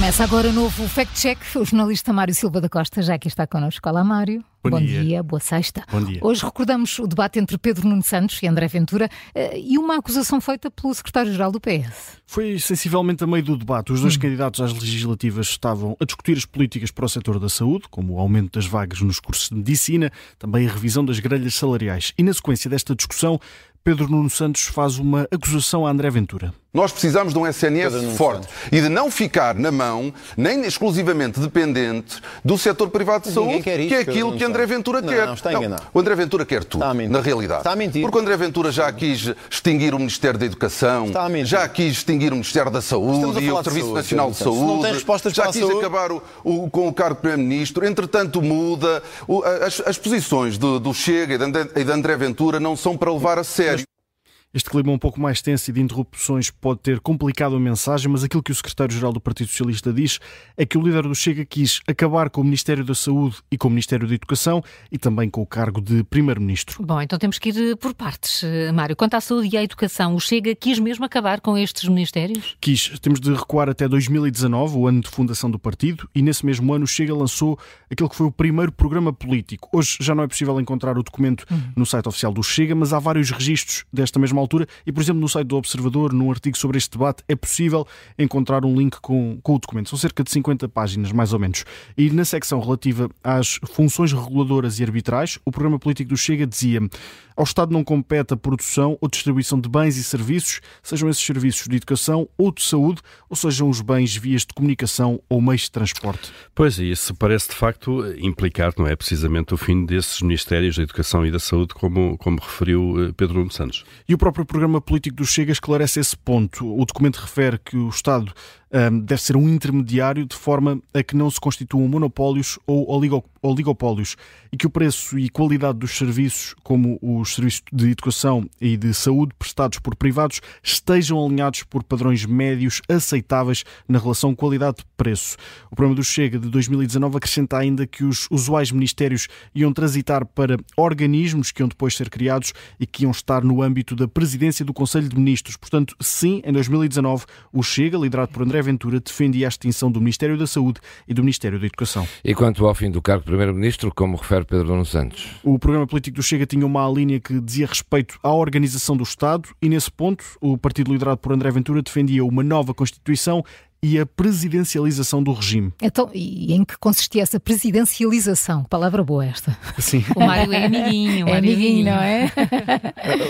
Começa agora o novo Fact Check. O jornalista Mário Silva da Costa já aqui está connosco. Olá, Mário. Bom, Bom dia. dia. boa sexta. Bom dia. Hoje recordamos o debate entre Pedro Nuno Santos e André Ventura eh, e uma acusação feita pelo secretário-geral do PS. Foi sensivelmente a meio do debate. Os dois candidatos às legislativas estavam a discutir as políticas para o setor da saúde, como o aumento das vagas nos cursos de medicina, também a revisão das grelhas salariais. E na sequência desta discussão, Pedro Nuno Santos faz uma acusação a André Ventura. Nós precisamos de um SNS forte e de não ficar na mão, nem exclusivamente dependente do setor privado de saúde, que é aquilo que André. Ventura Não, quer. está enganado. o André Ventura quer tudo, na realidade. Está a mentir. Porque o André Ventura já quis extinguir o Ministério da Educação, já quis extinguir o Ministério da Saúde e o Serviço saúde, Nacional de. Saúde, Não tem respostas já quis saúde. acabar o, o- com o cargo de Primeiro-Ministro. Entretanto, muda. O- as, as posições do, do Chega e de André Ventura não são para levar a sério. Este clima um pouco mais tenso e de interrupções pode ter complicado a mensagem, mas aquilo que o secretário-geral do Partido Socialista diz é que o líder do Chega quis acabar com o Ministério da Saúde e com o Ministério da Educação e também com o cargo de primeiro-ministro. Bom, então temos que ir eh, por partes, eh, Mário. Quanto à saúde e à educação, o Chega quis mesmo acabar com estes ministérios? Quis, temos de recuar até 2019, o ano de fundação do partido, e nesse mesmo ano o Chega lançou aquele que foi o primeiro programa político. Hoje já não é possível encontrar o documento no site oficial do Chega, mas há vários registros desta mesma altura e, por exemplo, no site do Observador, num artigo sobre este debate, é possível encontrar um link com, com o documento. São cerca de 50 páginas, mais ou menos. E na secção relativa às funções reguladoras e arbitrais, o programa político do Chega dizia ao Estado não compete a produção ou distribuição de bens e serviços, sejam esses serviços de educação ou de saúde, ou sejam os bens vias de comunicação ou meios de transporte. Pois, e isso parece de facto implicar, não é? Precisamente o fim desses Ministérios da Educação e da Saúde, como, como referiu eh, Pedro Nuno Santos. E o próprio programa político do Chega esclarece esse ponto. O documento refere que o Estado deve ser um intermediário de forma a que não se constituam monopólios ou oligo- oligopólios e que o preço e qualidade dos serviços, como os serviços de educação e de saúde prestados por privados, estejam alinhados por padrões médios aceitáveis na relação qualidade-preço. O programa do Chega de 2019 acrescenta ainda que os usuais ministérios iam transitar para organismos que iam depois ser criados e que iam estar no âmbito da presidência do Conselho de Ministros. Portanto, sim, em 2019, o Chega, liderado por André Ventura, defendia a extinção do Ministério da Saúde e do Ministério da Educação. E quanto ao fim do cargo de Primeiro-Ministro, como refere Pedro Nuno Santos? O programa político do Chega tinha uma linha que dizia respeito à organização do Estado e, nesse ponto, o partido liderado por André Ventura defendia uma nova Constituição e a presidencialização do regime. Então, e em que consistia essa presidencialização? Palavra boa esta. Sim. O Mário é amiguinho, é amiguinho, não é?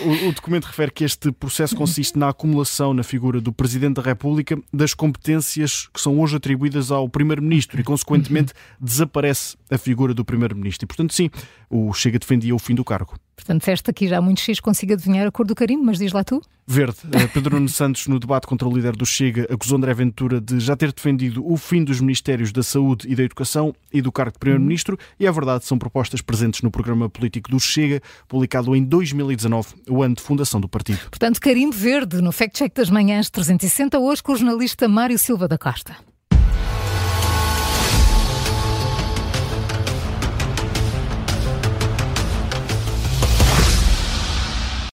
O, o documento refere que este processo consiste na acumulação na figura do Presidente da República das competências que são hoje atribuídas ao Primeiro-Ministro e, consequentemente, desaparece a figura do Primeiro-Ministro. E, portanto, sim, o Chega defendia o fim do cargo. Portanto, disseste aqui já muito X consigo adivinhar a cor do carimbo, mas diz lá tu. Verde. Eh, Pedro Nuno Santos, no debate contra o líder do Chega, acusou André Ventura de já ter defendido o fim dos Ministérios da Saúde e da Educação e do cargo de Primeiro-Ministro, e é verdade, são propostas presentes no programa político do Chega, publicado em 2019, o ano de fundação do partido. Portanto, carimbo verde no Fact Check das Manhãs 360, hoje com o jornalista Mário Silva da Costa.